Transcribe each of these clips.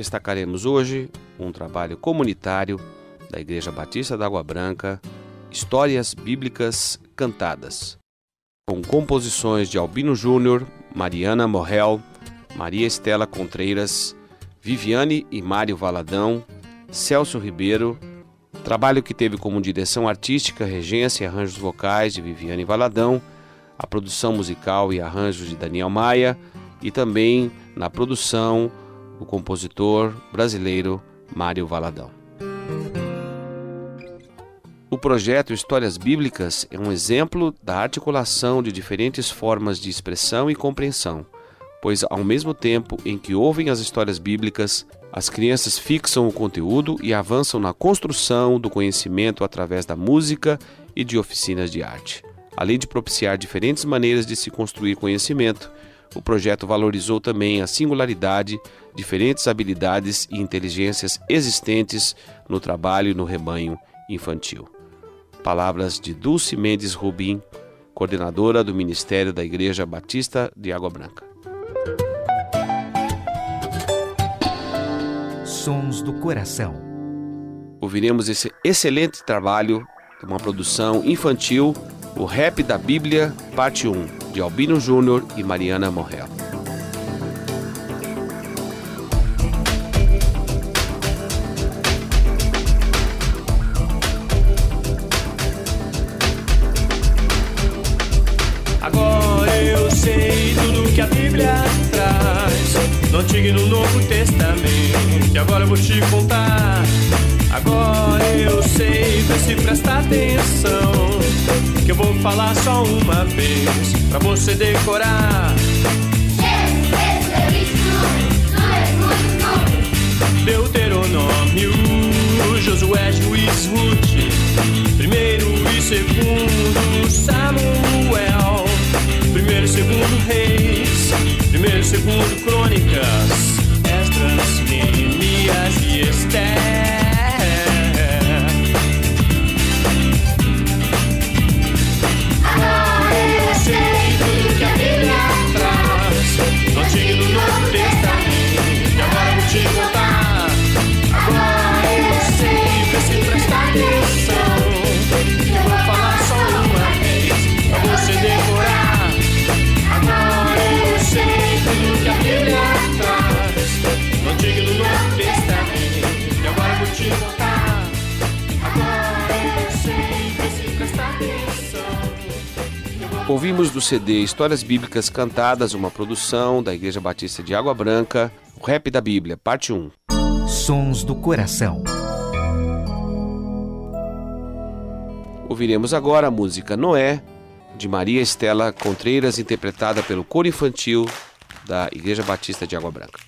Destacaremos hoje um trabalho comunitário da Igreja Batista da Água Branca, Histórias Bíblicas Cantadas, com composições de Albino Júnior, Mariana Morrel, Maria Estela Contreiras, Viviane e Mário Valadão, Celso Ribeiro, trabalho que teve como direção artística, regência e arranjos vocais de Viviane Valadão, a produção musical e arranjos de Daniel Maia e também na produção o compositor brasileiro Mário Valadão. O projeto Histórias Bíblicas é um exemplo da articulação de diferentes formas de expressão e compreensão, pois, ao mesmo tempo em que ouvem as histórias bíblicas, as crianças fixam o conteúdo e avançam na construção do conhecimento através da música e de oficinas de arte. Além de propiciar diferentes maneiras de se construir conhecimento, o projeto valorizou também a singularidade, diferentes habilidades e inteligências existentes no trabalho no rebanho infantil. Palavras de Dulce Mendes Rubim, coordenadora do Ministério da Igreja Batista de Água Branca. Sons do Coração. Ouviremos esse excelente trabalho, uma produção infantil, o Rap da Bíblia, parte 1 de Albino Júnior e Mariana Morrel. Agora eu sei tudo que a Bíblia traz, no Antigo e no Novo Testamento. E agora eu vou te contar. Agora eu sei, vê se presta atenção. Que eu vou falar só uma vez, pra você decorar. Deuteronômio, Josué, Juiz, Ruth, primeiro e segundo Samuel, primeiro e segundo Reis, primeiro e segundo Crônicas, Esdras, Neemias e Esther. Ouvimos do CD Histórias Bíblicas Cantadas, uma produção da Igreja Batista de Água Branca, o Rap da Bíblia, parte 1. Sons do Coração. Ouviremos agora a música Noé, de Maria Estela Contreiras, interpretada pelo coro infantil da Igreja Batista de Água Branca.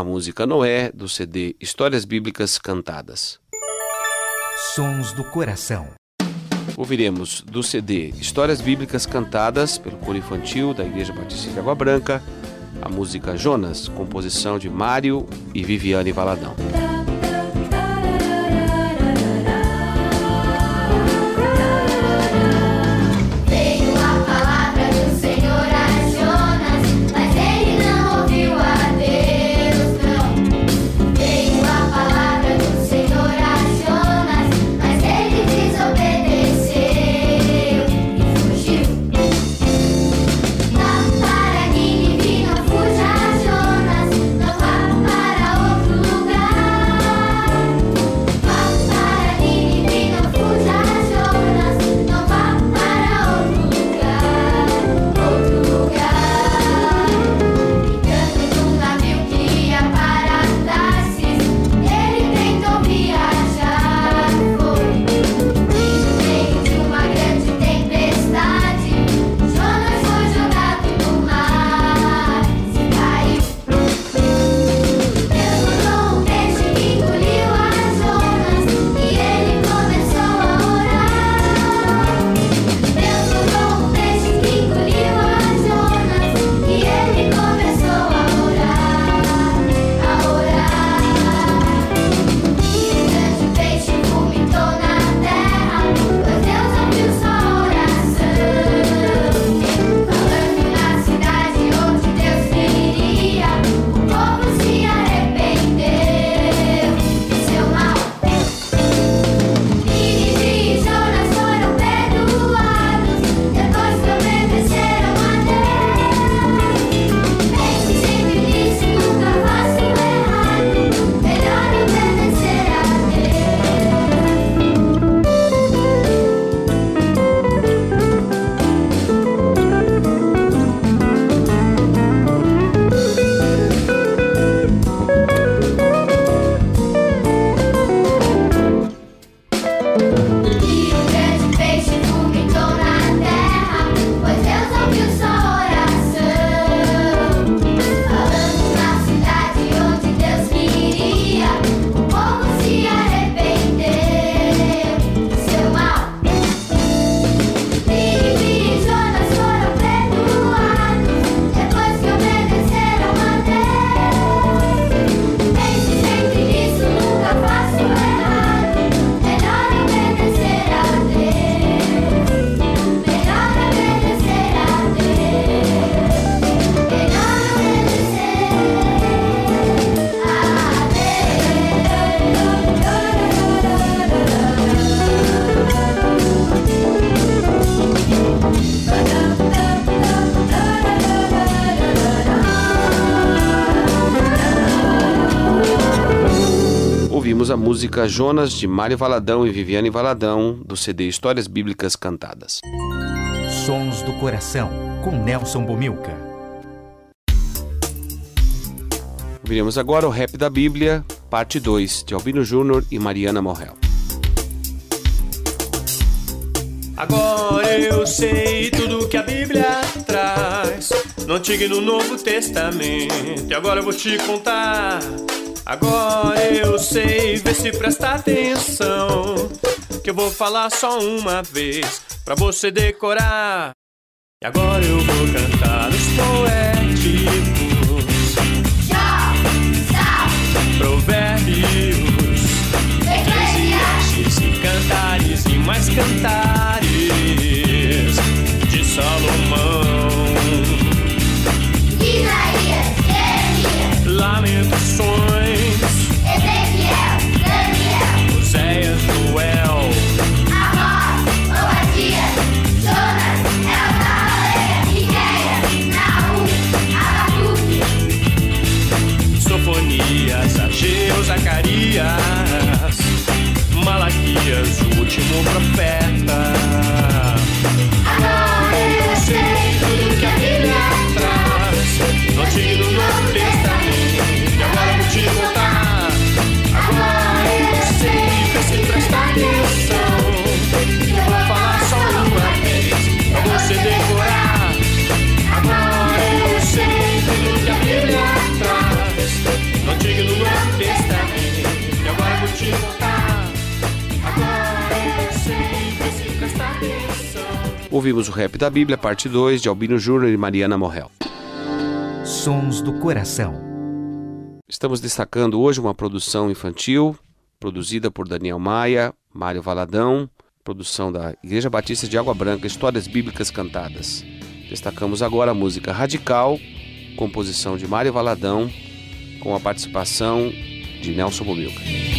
A música Noé do CD Histórias Bíblicas Cantadas. Sons do Coração. Ouviremos do CD Histórias Bíblicas Cantadas pelo coro infantil da Igreja Batista de Água Branca a música Jonas, composição de Mário e Viviane Valadão. Música Jonas de Mário Valadão e Viviane Valadão, do CD Histórias Bíblicas Cantadas. Sons do Coração, com Nelson Bomilca. Ouviremos agora o Rap da Bíblia, parte 2, de Albino Júnior e Mariana Morrel. Agora eu sei tudo que a Bíblia traz, no Antigo e no Novo Testamento. E agora eu vou te contar. Agora eu sei, vê se presta atenção. Que eu vou falar só uma vez, pra você decorar. E agora eu vou cantar os poéticos. Provérbios, Eclesiastes e cantares e mais cantares Malaquias, o último Ouvimos o Rap da Bíblia, parte 2, de Albino Júnior e Mariana Morrel. Sons do Coração. Estamos destacando hoje uma produção infantil, produzida por Daniel Maia, Mário Valadão, produção da Igreja Batista de Água Branca, Histórias Bíblicas Cantadas. Destacamos agora a música Radical, composição de Mário Valadão, com a participação de Nelson Bomilca.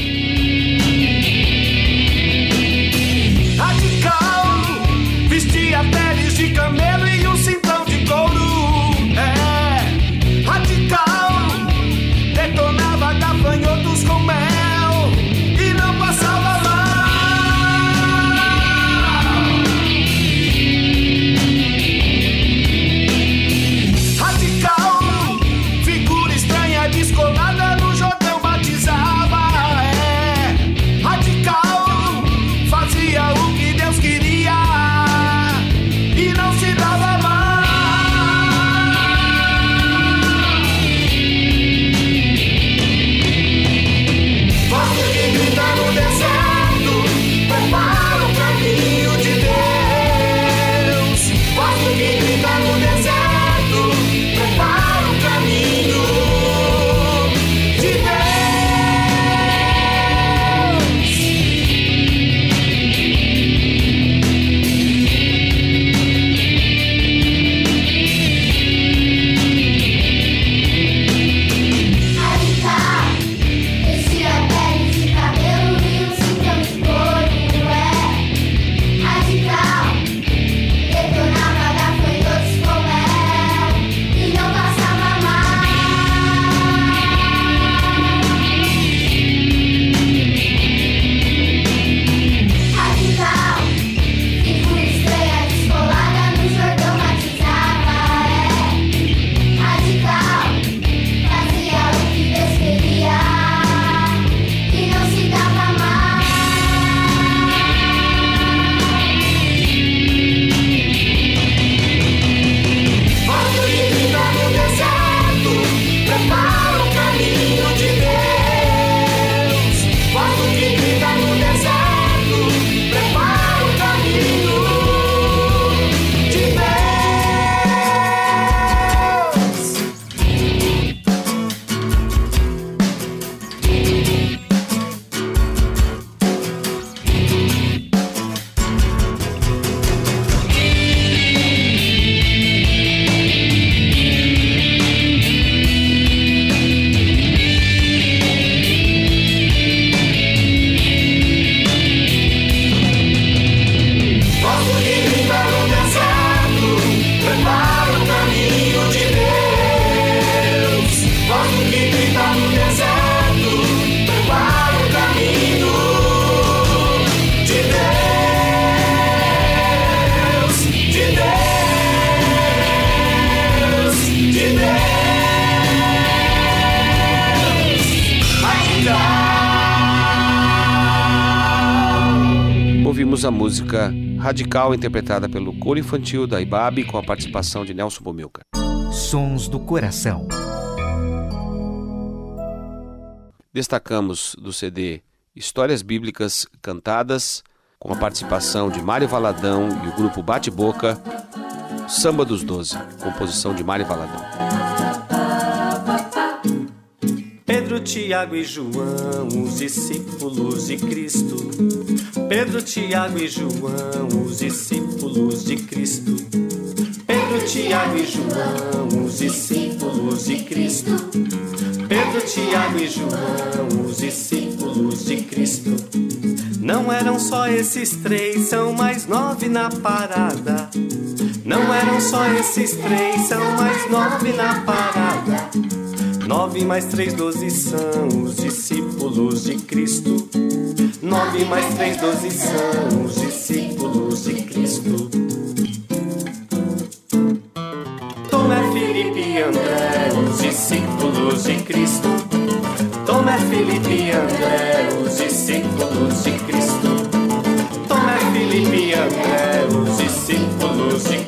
Ouvimos a música Radical, interpretada pelo coro infantil da IBAB, com a participação de Nelson Bomilca. Sons do coração. Destacamos do CD Histórias Bíblicas Cantadas, com a participação de Mário Valadão e o grupo Bate Boca, Samba dos Doze, composição de Mário Valadão. Pedro, Tiago e João, os discípulos de Cristo. Pedro, Tiago e João, os discípulos de Cristo. Pedro, Tiago e João, os discípulos de Cristo. Pedro, Tiago e João, os discípulos de Cristo. Não eram só esses três, são mais nove na parada. Não eram só esses três, são mais nove na parada. Nove mais três, doze são os discípulos de Cristo. Nove mais três, doze são os discípulos de Cristo. Tomé, Felipe e André, os discípulos de Cristo. Tomé, Felipe e André, os discípulos de Cristo. Tomé, Felipe e André, os discípulos de Cristo.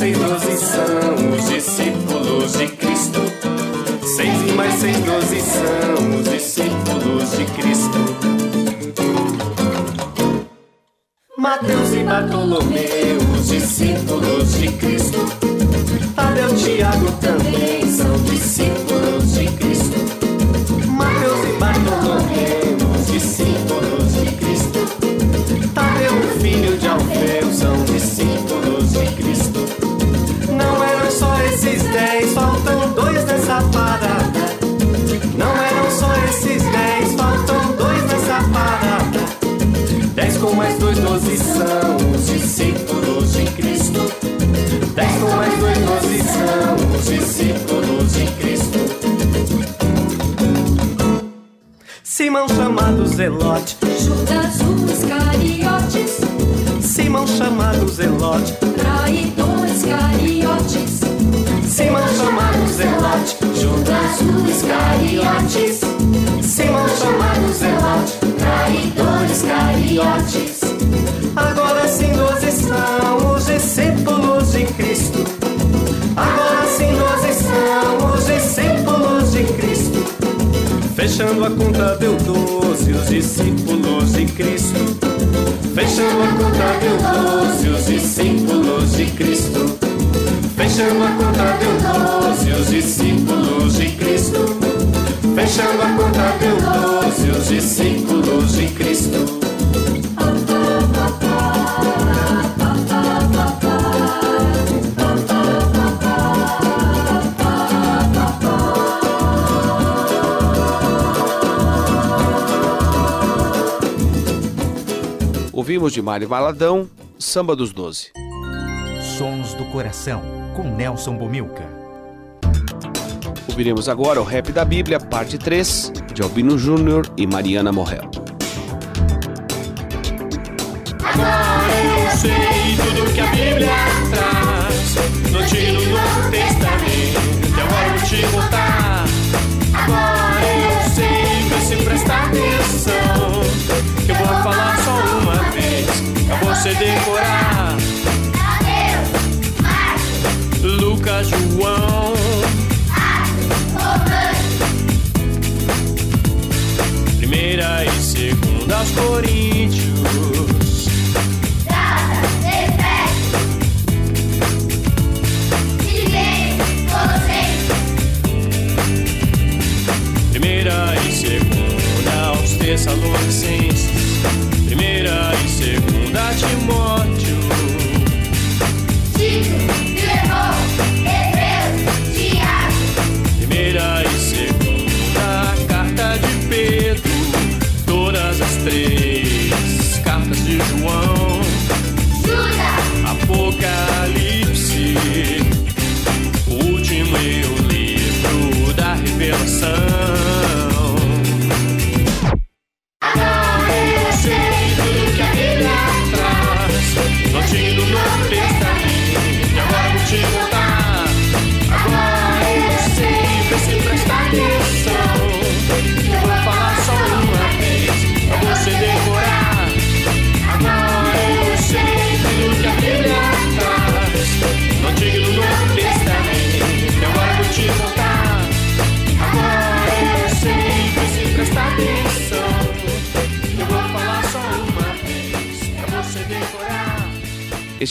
Seis doze são os discípulos de Cristo. Seis e mais seis, doze são os discípulos de Cristo. Mateus e Bartolomeu, os discípulos de Cristo. Tadeu, Tiago também faltam dois nessa parada. Não eram só esses dez, faltam dois nessa parada. Dez com mais dois, doze são os discípulos de Cristo. Dez com mais dois, doze são os discípulos de Cristo. Simão chamado Zelote, Judas o Iscariotes, Simão chamado Zelote, traidor Simão chamado Zelote, Judas o Iscariotes, Simão chamado Zelote. traidor Iscariotes. Agora sim doze são os discípulos de Cristo. Agora sim doze são os discípulos de Cristo. Fechando a conta deu doze os discípulos de Cristo. Fechando a conta deu doze os discípulos de Cristo. Fechando a conta deu doze os discípulos de Cristo. Fechando a conta deu doze os discípulos de Cristo. Ouvimos de Mário Valadão, Samba dos Doze. Sons do coração. Com Nelson Bomilca. Ouviremos agora o Rap da Bíblia, parte 3, de Albino Júnior e Mariana Morrel. Agora eu sei tudo que a Bíblia traz. No Antigo e no Novo Testamento. E agora eu vou te contar. Agora eu sei, vê se presta atenção. Que eu vou falar só uma vez. Pra você decorar.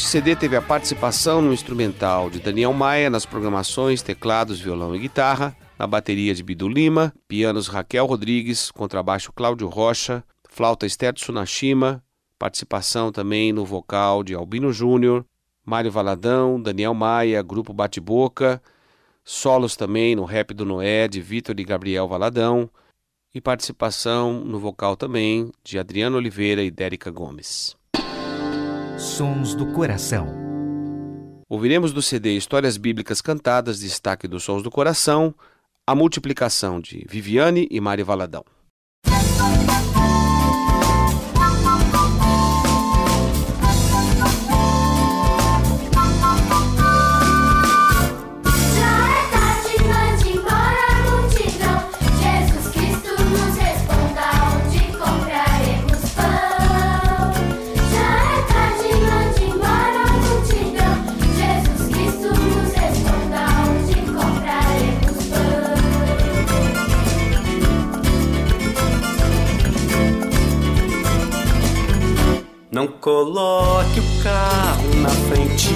CD teve a participação no instrumental de Daniel Maia nas programações, teclados, violão e guitarra, na bateria de Bidu Lima, pianos Raquel Rodrigues, contrabaixo Cláudio Rocha, flauta Esther Tsunashima, participação também no vocal de Albino Júnior, Mário Valadão, Daniel Maia, Grupo Bate-Boca, solos também no Rap do Noé de Vitor e Gabriel Valadão e participação no vocal também de Adriano Oliveira e Dérica Gomes. Sons do Coração. Ouviremos do CD Histórias Bíblicas Cantadas, destaque dos Sons do Coração, a multiplicação de Viviane e Mari Valadão. Não coloque o carro na frente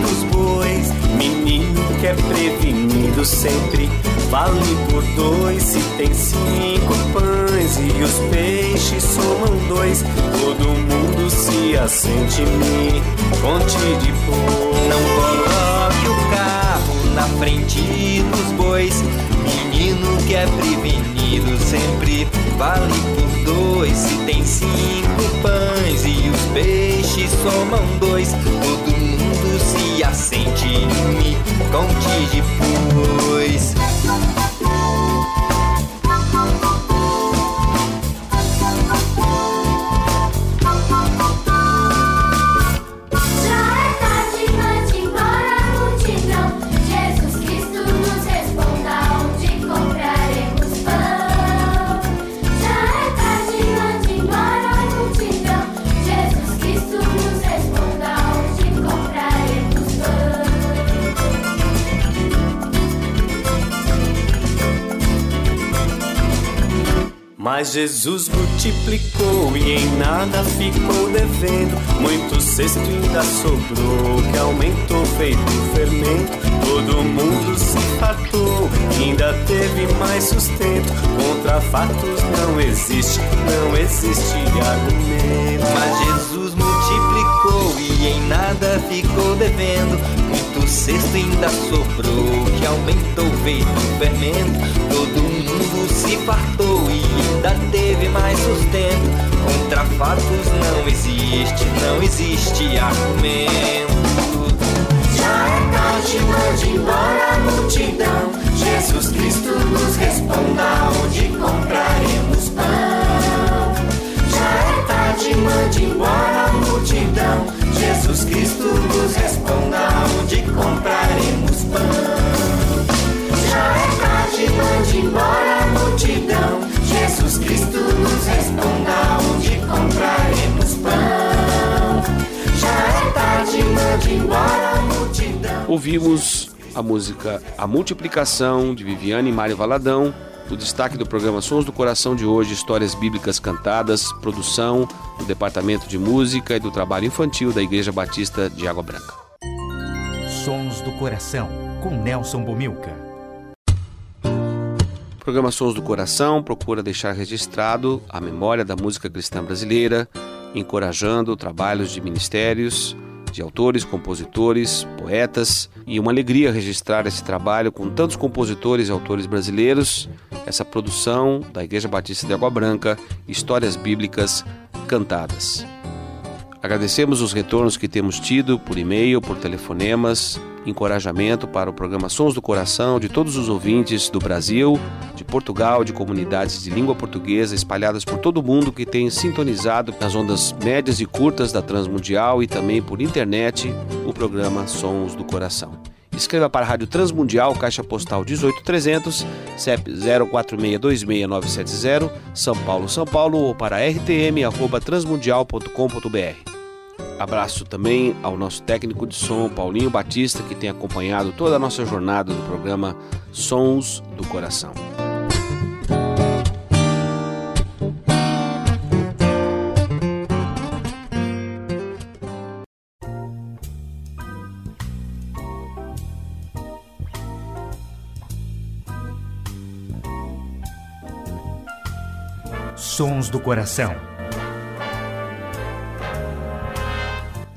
dos bois. Menino que é prevenido sempre vale por dois. Se tem cinco pães e os peixes somam dois, todo mundo se assente me conte de boa. Não coloque o carro na frente dos bois. Que é prevenido sempre vale por dois. Se tem cinco pães e os peixes somam dois, todo mundo se assente e me conte depois. Jesus multiplicou e em nada ficou devendo. Muito cesto ainda sobrou, que aumentou feito fermento. Todo mundo se fartou, ainda teve mais sustento. Contra fatos não existe, não existe argumento. Mas Jesus multiplicou e em nada ficou devendo. Muito cesto ainda sobrou, que aumentou feito fermento. Todo mundo se fartou sustento. Contra fatos não existe, não existe argumento. Já é tarde, mande embora a multidão. Jesus Cristo nos responda onde compraremos pão. Já é tarde, mande embora a multidão. Jesus Cristo nos responda onde compraremos pão. Tarde, mande embora a multidão. Jesus Cristo nos responda onde compraremos pão. Já é tarde, mande embora a multidão. Ouvimos a música A Multiplicação de Viviane e Mário Valadão, o destaque do programa Sons do Coração de hoje, histórias bíblicas cantadas, produção do Departamento de Música e do Trabalho Infantil da Igreja Batista de Água Branca. Sons do Coração, com Nelson Bomilca. Programa Sons do Coração. Procura deixar registrado a memória da música cristã brasileira, encorajando trabalhos de ministérios, de autores, compositores, poetas, e uma alegria registrar esse trabalho com tantos compositores e autores brasileiros, essa produção da Igreja Batista de Água Branca, Histórias Bíblicas Cantadas. Agradecemos os retornos que temos tido por e-mail, por telefonemas, encorajamento para o programa Sons do Coração de todos os ouvintes do Brasil, de Portugal, de comunidades de língua portuguesa espalhadas por todo o mundo que têm sintonizado nas ondas médias e curtas da Transmundial e também por internet o programa Sons do Coração. Escreva para a Rádio Transmundial, Caixa Postal 18300, CEP 04626970, São Paulo, São Paulo, ou para rtm@transmundial.com.br. Abraço também ao nosso técnico de som, Paulinho Batista, que tem acompanhado toda a nossa jornada do programa Sons do Coração. Sons do Coração